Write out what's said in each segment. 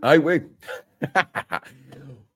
Ay, güey.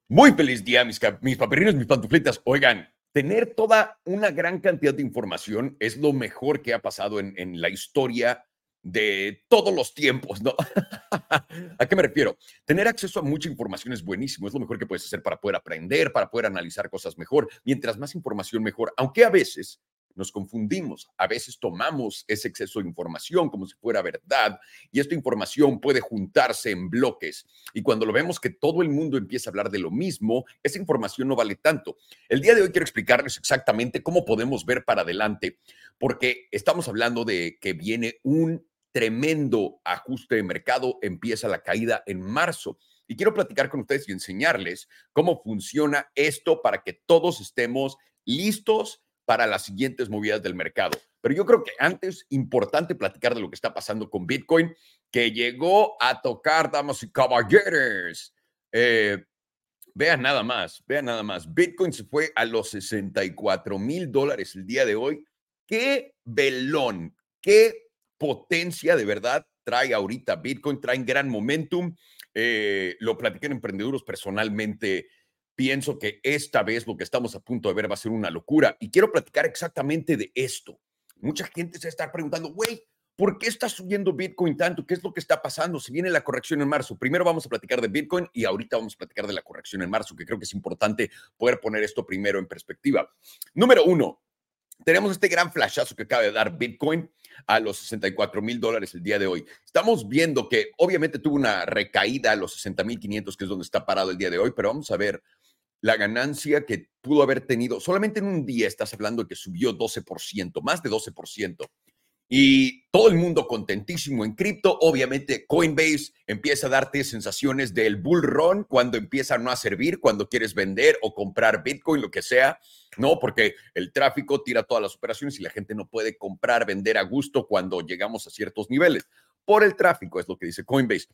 Muy feliz día, mis, mis mis pantuflitas. Oigan, tener toda una gran cantidad de información es lo mejor que ha pasado en, en la historia de todos los tiempos, ¿no? ¿A qué me refiero? Tener acceso a mucha información es buenísimo, es lo mejor que puedes hacer para poder aprender, para poder analizar cosas mejor. Mientras más información, mejor. Aunque a veces nos confundimos, a veces tomamos ese exceso de información como si fuera verdad y esta información puede juntarse en bloques. Y cuando lo vemos que todo el mundo empieza a hablar de lo mismo, esa información no vale tanto. El día de hoy quiero explicarles exactamente cómo podemos ver para adelante, porque estamos hablando de que viene un tremendo ajuste de mercado, empieza la caída en marzo. Y quiero platicar con ustedes y enseñarles cómo funciona esto para que todos estemos listos para las siguientes movidas del mercado. Pero yo creo que antes, importante platicar de lo que está pasando con Bitcoin, que llegó a tocar, damas y caballeros. Eh, vean nada más, vean nada más. Bitcoin se fue a los 64 mil dólares el día de hoy. Qué velón, qué potencia de verdad trae ahorita Bitcoin, trae gran momentum. Eh, lo platiqué en Emprendeduros personalmente pienso que esta vez lo que estamos a punto de ver va a ser una locura. Y quiero platicar exactamente de esto. Mucha gente se está preguntando, güey, ¿por qué está subiendo Bitcoin tanto? ¿Qué es lo que está pasando? Si viene la corrección en marzo. Primero vamos a platicar de Bitcoin y ahorita vamos a platicar de la corrección en marzo, que creo que es importante poder poner esto primero en perspectiva. Número uno, tenemos este gran flashazo que acaba de dar Bitcoin a los 64 mil dólares el día de hoy. Estamos viendo que obviamente tuvo una recaída a los 60 mil 500, que es donde está parado el día de hoy, pero vamos a ver la ganancia que pudo haber tenido, solamente en un día estás hablando de que subió 12%, más de 12%. Y todo el mundo contentísimo en cripto. Obviamente, Coinbase empieza a darte sensaciones del bull run cuando empieza no a servir, cuando quieres vender o comprar Bitcoin, lo que sea. No, porque el tráfico tira todas las operaciones y la gente no puede comprar, vender a gusto cuando llegamos a ciertos niveles. Por el tráfico, es lo que dice Coinbase.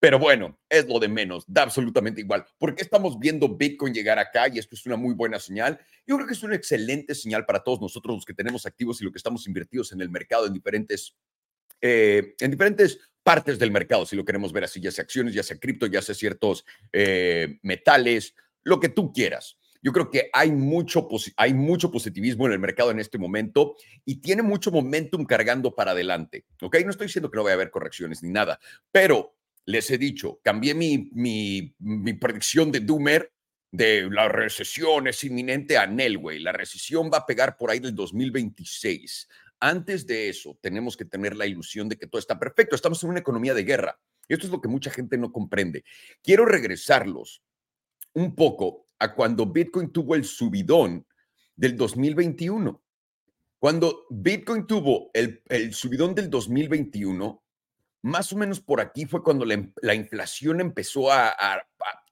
Pero bueno, es lo de menos, da absolutamente igual. porque estamos viendo Bitcoin llegar acá y esto es una muy buena señal? Yo creo que es una excelente señal para todos nosotros los que tenemos activos y los que estamos invertidos en el mercado en diferentes, eh, en diferentes partes del mercado, si lo queremos ver así, ya sea acciones, ya sea cripto, ya sea ciertos eh, metales, lo que tú quieras. Yo creo que hay mucho, hay mucho positivismo en el mercado en este momento y tiene mucho momentum cargando para adelante. ¿Ok? No estoy diciendo que no vaya a haber correcciones ni nada, pero les he dicho, cambié mi, mi, predicción de Doomer de la recesión es inminente a Nelway. La recesión va a pegar por ahí del 2026. Antes de eso, tenemos que tener la ilusión de que todo está perfecto. Estamos en una economía de guerra. Esto es lo que mucha gente no comprende. Quiero regresarlos un poco a cuando Bitcoin tuvo el subidón del 2021. Cuando Bitcoin tuvo el, el subidón del 2021, más o menos por aquí fue cuando la, inflación empezó a,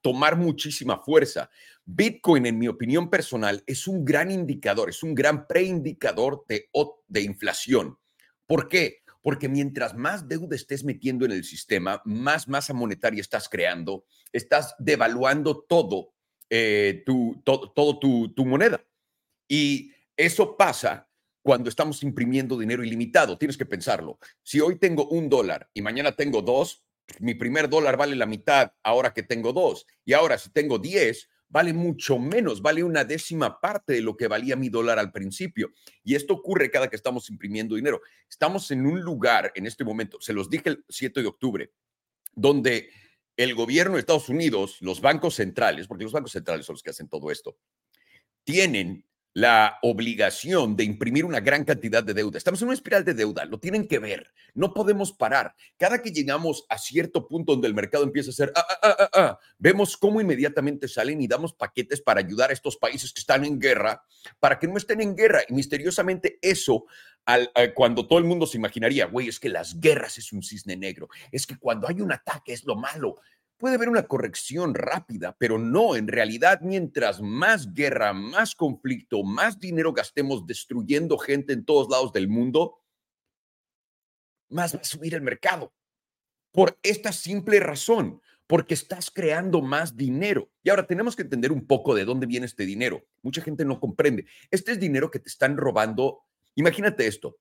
tomar muchísima fuerza. Bitcoin, en mi opinión personal, es un gran indicador, es un gran preindicador de, de inflación. ¿Por qué? Porque mientras más deuda estés metiendo en el sistema, más masa monetaria estás creando, estás devaluando todo, eh, tu, todo, tu moneda. Y eso pasa cuando estamos imprimiendo dinero ilimitado. Tienes que pensarlo. Si hoy tengo un dólar y mañana tengo dos, mi primer dólar vale la mitad ahora que tengo dos. Y ahora si tengo diez, vale mucho menos, vale una décima parte de lo que valía mi dólar al principio. Y esto ocurre cada que estamos imprimiendo dinero. Estamos en un lugar en este momento, se los dije el 7 de octubre, donde el gobierno de Estados Unidos, los bancos centrales, porque los bancos centrales son los que hacen todo esto, tienen la obligación de imprimir una gran cantidad de deuda. Estamos en una espiral de deuda, lo tienen que ver, no podemos parar. Cada que llegamos a cierto punto donde el mercado empieza a ser, ah, ah, ah, ah, vemos cómo inmediatamente salen y damos paquetes para ayudar a estos países que están en guerra, para que no estén en guerra. Y misteriosamente eso, al, cuando todo el mundo se imaginaría, güey, es que las guerras es un cisne negro, es que cuando hay un ataque es lo malo puede haber una corrección rápida, pero no, en realidad, mientras más guerra, más conflicto, más dinero gastemos destruyendo gente en todos lados del mundo, más va a subir el mercado. Por esta simple razón, porque estás creando más dinero. Y ahora tenemos que entender un poco de dónde viene este dinero. Mucha gente no comprende. Este es dinero que te están robando. Imagínate esto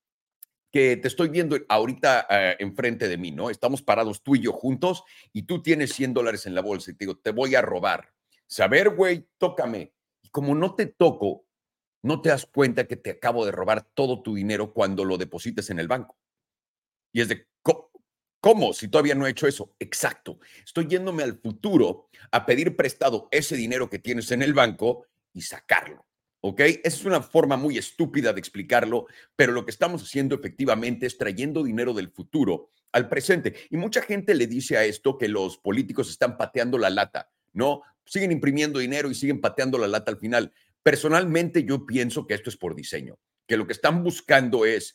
que te estoy viendo ahorita eh, enfrente de mí, ¿no? Estamos parados tú y yo juntos y tú tienes 100 dólares en la bolsa y te digo, te voy a robar. Saber, güey, tócame. Y como no te toco, no te das cuenta que te acabo de robar todo tu dinero cuando lo deposites en el banco. Y es de, ¿cómo? Si todavía no he hecho eso. Exacto. Estoy yéndome al futuro a pedir prestado ese dinero que tienes en el banco y sacarlo. ¿Ok? Esa es una forma muy estúpida de explicarlo, pero lo que estamos haciendo efectivamente es trayendo dinero del futuro al presente. Y mucha gente le dice a esto que los políticos están pateando la lata, ¿no? Siguen imprimiendo dinero y siguen pateando la lata al final. Personalmente yo pienso que esto es por diseño, que lo que están buscando es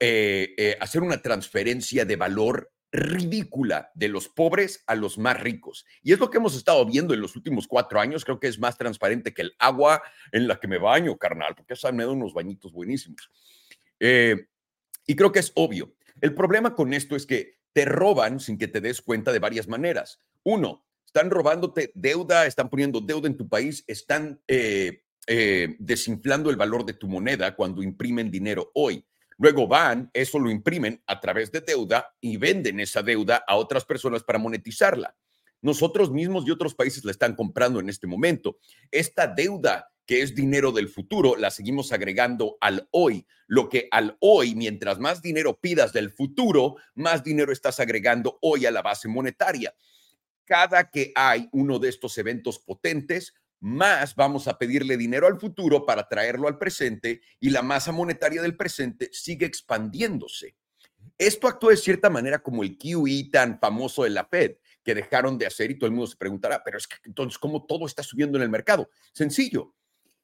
eh, eh, hacer una transferencia de valor ridícula de los pobres a los más ricos. Y es lo que hemos estado viendo en los últimos cuatro años. Creo que es más transparente que el agua en la que me baño, carnal, porque esa me da unos bañitos buenísimos. Eh, y creo que es obvio. El problema con esto es que te roban sin que te des cuenta de varias maneras. Uno, están robándote deuda, están poniendo deuda en tu país, están eh, eh, desinflando el valor de tu moneda cuando imprimen dinero hoy. Luego van, eso lo imprimen a través de deuda y venden esa deuda a otras personas para monetizarla. Nosotros mismos y otros países la están comprando en este momento. Esta deuda que es dinero del futuro, la seguimos agregando al hoy. Lo que al hoy, mientras más dinero pidas del futuro, más dinero estás agregando hoy a la base monetaria. Cada que hay uno de estos eventos potentes, más vamos a pedirle dinero al futuro para traerlo al presente y la masa monetaria del presente sigue expandiéndose. Esto actúa de cierta manera como el QE tan famoso de la Fed, que dejaron de hacer y todo el mundo se preguntará, pero es que entonces, ¿cómo todo está subiendo en el mercado? Sencillo,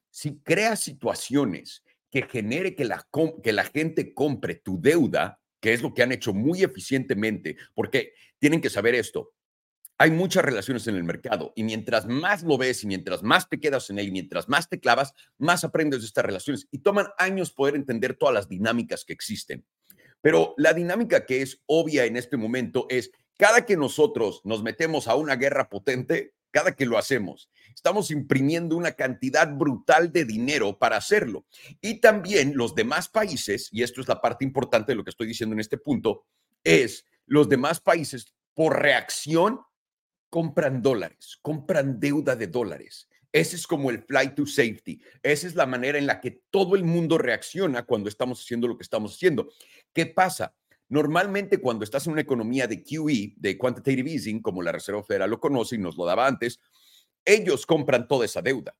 si creas situaciones que genere que la, que la gente compre tu deuda, que es lo que han hecho muy eficientemente, porque tienen que saber esto, hay muchas relaciones en el mercado y mientras más lo ves y mientras más te quedas en él y mientras más te clavas, más aprendes de estas relaciones y toman años poder entender todas las dinámicas que existen. Pero la dinámica que es obvia en este momento es cada que nosotros nos metemos a una guerra potente, cada que lo hacemos, estamos imprimiendo una cantidad brutal de dinero para hacerlo. Y también los demás países, y esto es la parte importante de lo que estoy diciendo en este punto, es los demás países por reacción compran dólares, compran deuda de dólares. Ese es como el flight to safety. Esa es la manera en la que todo el mundo reacciona cuando estamos haciendo lo que estamos haciendo. ¿Qué pasa? Normalmente cuando estás en una economía de QE, de quantitative easing, como la Reserva Federal lo conoce y nos lo daba antes, ellos compran toda esa deuda.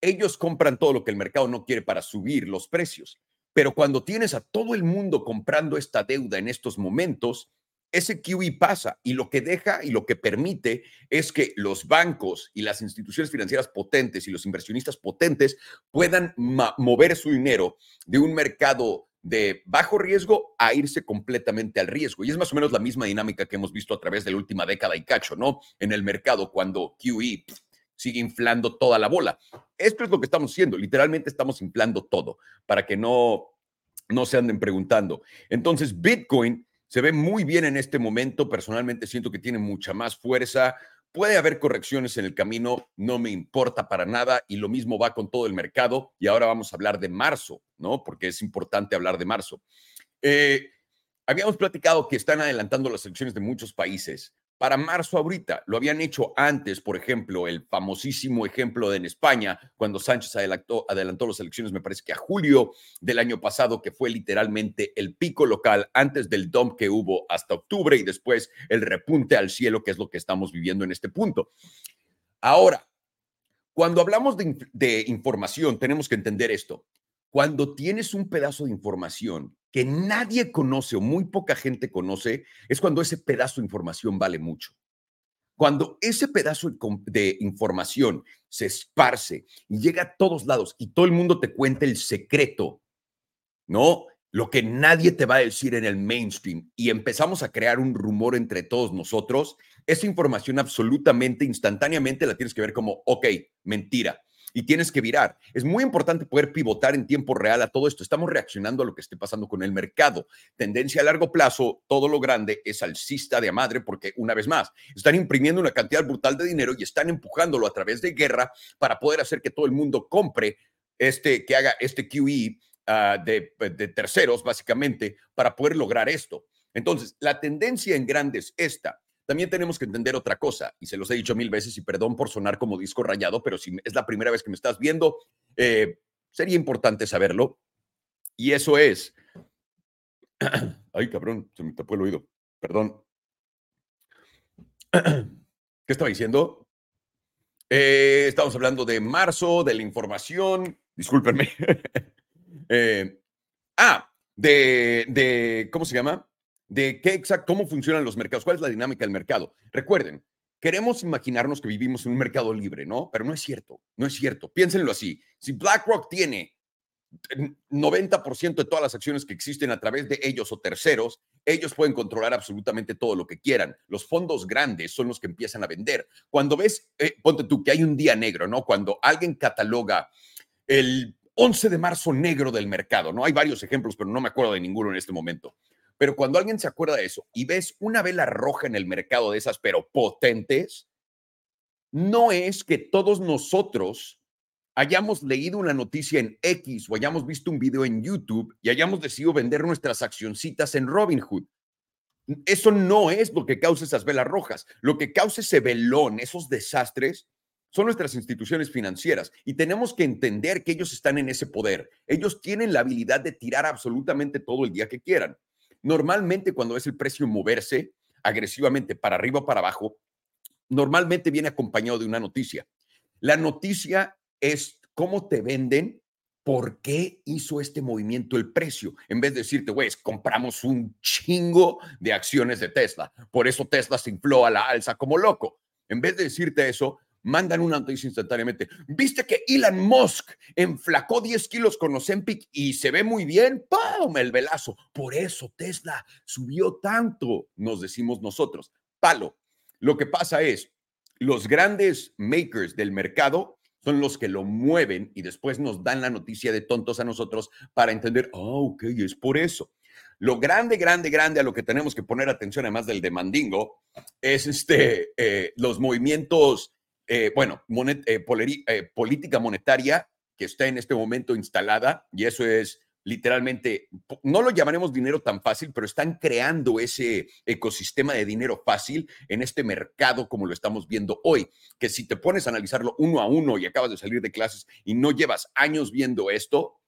Ellos compran todo lo que el mercado no quiere para subir los precios. Pero cuando tienes a todo el mundo comprando esta deuda en estos momentos, ese QE pasa y lo que deja y lo que permite es que los bancos y las instituciones financieras potentes y los inversionistas potentes puedan mover su dinero de un mercado de bajo riesgo a irse completamente al riesgo. Y es más o menos la misma dinámica que hemos visto a través de la última década y cacho, ¿no? En el mercado cuando QE sigue inflando toda la bola. Esto es lo que estamos haciendo, literalmente estamos inflando todo para que no no se anden preguntando. Entonces, Bitcoin se ve muy bien en este momento. Personalmente siento que tiene mucha más fuerza. Puede haber correcciones en el camino, no me importa para nada y lo mismo va con todo el mercado. Y ahora vamos a hablar de marzo, ¿no? Porque es importante hablar de marzo. Eh, habíamos platicado que están adelantando las elecciones de muchos países para marzo ahorita. Lo habían hecho antes, por ejemplo, el famosísimo ejemplo de en España, cuando Sánchez adelantó, adelantó las elecciones, me parece que a julio del año pasado, que fue literalmente el pico local antes del dump que hubo hasta octubre y después el repunte al cielo, que es lo que estamos viviendo en este punto. Ahora, cuando hablamos de, de información, tenemos que entender esto. Cuando tienes un pedazo de información que nadie conoce o muy poca gente conoce, es cuando ese pedazo de información vale mucho. Cuando ese pedazo de información se esparce y llega a todos lados y todo el mundo te cuenta el secreto, ¿no? Lo que nadie te va a decir en el mainstream y empezamos a crear un rumor entre todos nosotros, esa información absolutamente instantáneamente la tienes que ver como, ok, mentira y tienes que virar. Es muy importante poder pivotar en tiempo real a todo esto. Estamos reaccionando a lo que esté pasando con el mercado. Tendencia a largo plazo, todo lo grande es alcista de madre porque, una vez más, están imprimiendo una cantidad brutal de dinero y están empujándolo a través de guerra para poder hacer que todo el mundo compre este, que haga este QE ah, de, de terceros, básicamente, para poder lograr esto. Entonces, la tendencia en grande es esta. También tenemos que entender otra cosa, y se los he dicho mil veces, y perdón por sonar como disco rayado, pero si es la primera vez que me estás viendo, eh, sería importante saberlo. Y eso es. Ay, cabrón, se me tapó el oído. Perdón. ¿Qué estaba diciendo? Eh, estamos hablando de marzo, de la información. Discúlpenme. Eh, ah, de, de, ¿cómo se llama? De qué exacto, cómo funcionan los mercados, cuál es la dinámica del mercado. Recuerden, queremos imaginarnos que vivimos en un mercado libre, ¿no? Pero no es cierto, no es cierto. Piénsenlo así. Si BlackRock tiene 90% de todas las acciones que existen a través de ellos o terceros, ellos pueden controlar absolutamente todo lo que quieran. Los fondos grandes son los que empiezan a vender. Cuando ves, eh, ponte tú, que hay un día negro, ¿no? Cuando alguien cataloga el 11 de marzo negro del mercado, ¿no? Hay varios ejemplos, pero no me acuerdo de ninguno en este momento. Pero cuando alguien se acuerda de eso y ves una vela roja en el mercado de esas, pero potentes, no es que todos nosotros hayamos leído una noticia en X o hayamos visto un video en YouTube y hayamos decidido vender nuestras accioncitas en Robinhood. Eso no es lo que causa esas velas rojas. Lo que causa ese velón, esos desastres, son nuestras instituciones financieras y tenemos que entender que ellos están en ese poder. Ellos tienen la habilidad de tirar absolutamente todo el día que quieran. Normalmente cuando ves el precio moverse agresivamente para arriba o para abajo, normalmente viene acompañado de una noticia. La noticia es cómo te venden, por qué hizo este movimiento el precio. En vez de decirte, güey, compramos un chingo de acciones de Tesla. Por eso Tesla se infló a la alza como loco. En vez de decirte eso, mandan una noticia instantáneamente. ¿Viste que Elon Musk enflacó 10 kilos con Ozempic y se ve muy bien? ¡Pum! El velazo. Por eso Tesla subió tanto, nos decimos nosotros. Palo. Lo que pasa es, los grandes makers del mercado son los que lo mueven y después nos dan la noticia de tontos a nosotros para entender, oh, ok, es por eso. Lo grande, grande, grande a lo que tenemos que poner atención, además del de Mandingo, es este, eh, los movimientos eh, bueno, eh, eh, política monetaria que está en este momento instalada, y eso es literalmente, no lo llamaremos dinero tan fácil, pero están creando ese ecosistema de dinero fácil en este mercado como lo estamos viendo hoy, que si te pones a analizarlo uno a uno y acabas de salir de clases y no llevas años viendo esto,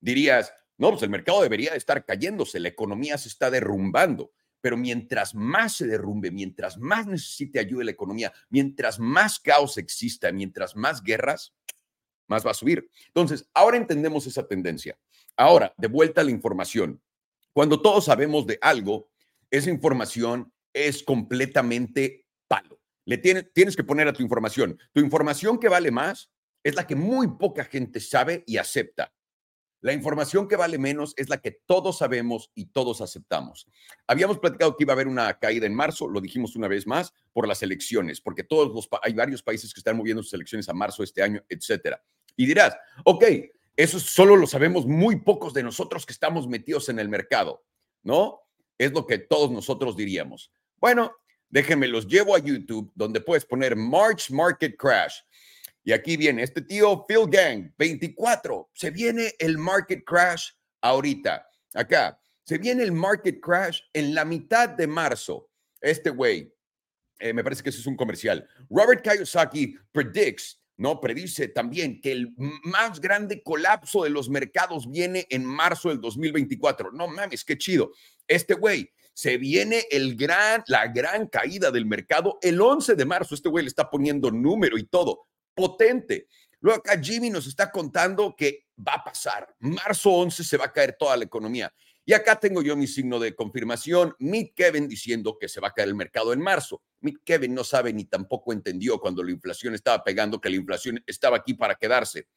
dirías, no, pues el mercado debería estar cayéndose, la economía se está derrumbando. Pero mientras más se derrumbe, mientras más necesite ayuda la economía, mientras más caos exista, mientras más guerras, más va a subir. Entonces, ahora entendemos esa tendencia. Ahora, de vuelta a la información. Cuando todos sabemos de algo, esa información es completamente palo. Le tienes, tienes que poner a tu información. Tu información que vale más es la que muy poca gente sabe y acepta. La información que vale menos es la que todos sabemos y todos aceptamos. Habíamos platicado que iba a haber una caída en marzo, lo dijimos una vez más, por las elecciones, porque todos los hay varios países que están moviendo sus elecciones a marzo este año, etcétera. Y dirás, ok, eso solo lo sabemos muy pocos de nosotros que estamos metidos en el mercado, ¿no? Es lo que todos nosotros diríamos. Bueno, déjenme los llevo a YouTube, donde puedes poner March Market Crash y aquí viene este tío Phil Gang, 24. Se viene el market crash ahorita. Acá, se viene el market crash en la mitad de marzo. Este güey, eh, me parece que ese es un comercial. Robert Kiyosaki predicts, ¿no? Predice también que el más grande colapso de los mercados viene en marzo del 2024. No mames, qué chido. Este güey, se viene el gran, la gran caída del mercado el 11 de marzo. Este güey le está poniendo número y todo potente. Luego acá Jimmy nos está contando que va a pasar. Marzo 11 se va a caer toda la economía. Y acá tengo yo mi signo de confirmación. Mick Kevin diciendo que se va a caer el mercado en marzo. Mick Kevin no sabe ni tampoco entendió cuando la inflación estaba pegando que la inflación estaba aquí para quedarse.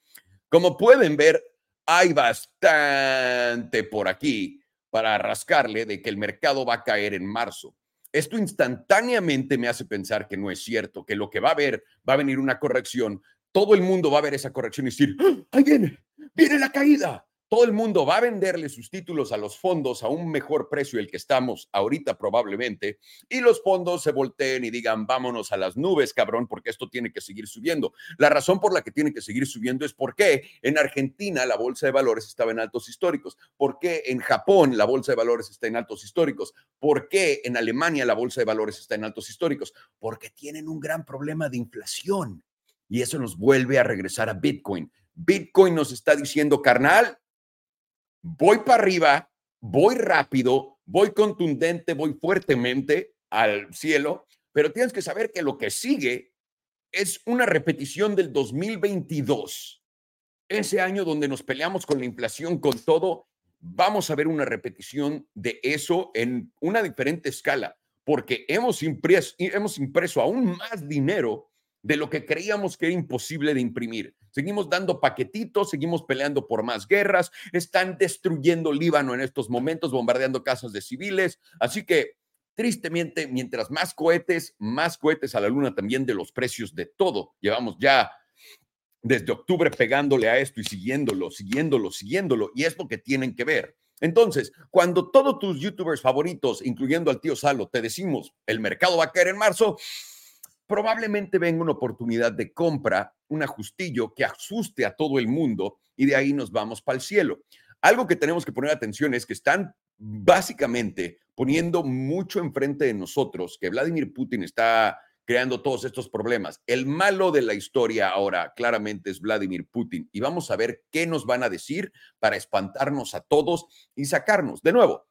Como pueden ver, hay bastante por aquí para rascarle de que el mercado va a caer en marzo. Esto instantáneamente me hace pensar que no es cierto, que lo que va a haber, va a venir una corrección, todo el mundo va a ver esa corrección y decir, ¡Ah! ahí viene, viene la caída. Todo el mundo va a venderle sus títulos a los fondos a un mejor precio el que estamos ahorita probablemente, y los fondos se volteen y digan, vámonos a las nubes, cabrón, porque esto tiene que seguir subiendo. La razón por la que tiene que seguir subiendo es porque en Argentina la bolsa de valores estaba en altos históricos, porque en Japón la bolsa de valores está en altos históricos, porque en Alemania la bolsa de valores está en altos históricos, porque tienen un gran problema de inflación. Y eso nos vuelve a regresar a Bitcoin. Bitcoin nos está diciendo, carnal, voy para arriba, voy rápido, voy contundente, voy fuertemente al cielo, pero tienes que saber que lo que sigue es una repetición del 2022. Ese año donde nos peleamos con la inflación, con todo, vamos a ver una repetición de eso en una diferente escala, porque hemos impreso, hemos impreso aún más dinero de lo que creíamos que era imposible de imprimir. Seguimos dando paquetitos, seguimos peleando por más guerras, están destruyendo Líbano en estos momentos, bombardeando casas de civiles. Así que, tristemente, mientras más cohetes, más cohetes a la luna también de los precios de todo. Llevamos ya desde octubre pegándole a esto y siguiéndolo, siguiéndolo, siguiéndolo, y es lo que tienen que ver. Entonces, cuando todos tus youtubers favoritos, incluyendo al tío Salo, te decimos, el mercado va a caer en marzo, probablemente venga una oportunidad de compra, un ajustillo que asuste a todo el mundo y de ahí nos vamos para el cielo. Algo que tenemos que poner atención es que están básicamente poniendo mucho enfrente de nosotros, que Vladimir Putin está creando todos estos problemas. El malo de la historia ahora claramente es Vladimir Putin y vamos a ver qué nos van a decir para espantarnos a todos y sacarnos. De nuevo,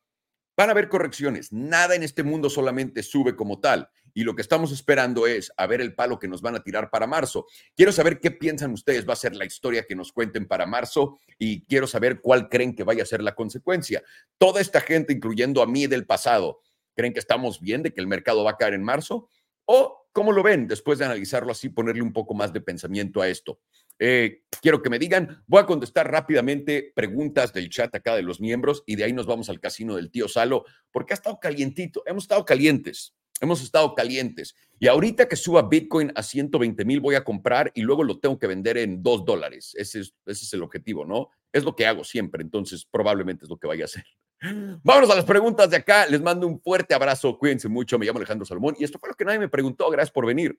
van a haber correcciones. Nada en este mundo solamente sube como tal y lo que estamos esperando es a ver el palo que nos van a tirar para marzo. Quiero saber qué piensan ustedes va a ser la historia que nos cuenten para marzo y quiero saber cuál creen que vaya a ser la consecuencia. Toda esta gente, incluyendo a mí del pasado, ¿creen que estamos bien de que el mercado va a caer en marzo? ¿O cómo lo ven después de analizarlo así, ponerle un poco más de pensamiento a esto? Eh, quiero que me digan, voy a contestar rápidamente preguntas del chat acá de los miembros y de ahí nos vamos al casino del tío Salo, porque ha estado calientito, hemos estado calientes. Hemos estado calientes. Y ahorita que suba Bitcoin a 120 mil voy a comprar y luego lo tengo que vender en 2 dólares. Ese es, ese es el objetivo, ¿no? Es lo que hago siempre. Entonces probablemente es lo que vaya a hacer. Vámonos a las preguntas de acá. Les mando un fuerte abrazo. Cuídense mucho. Me llamo Alejandro Salomón y esto fue lo que nadie me preguntó. Gracias por venir.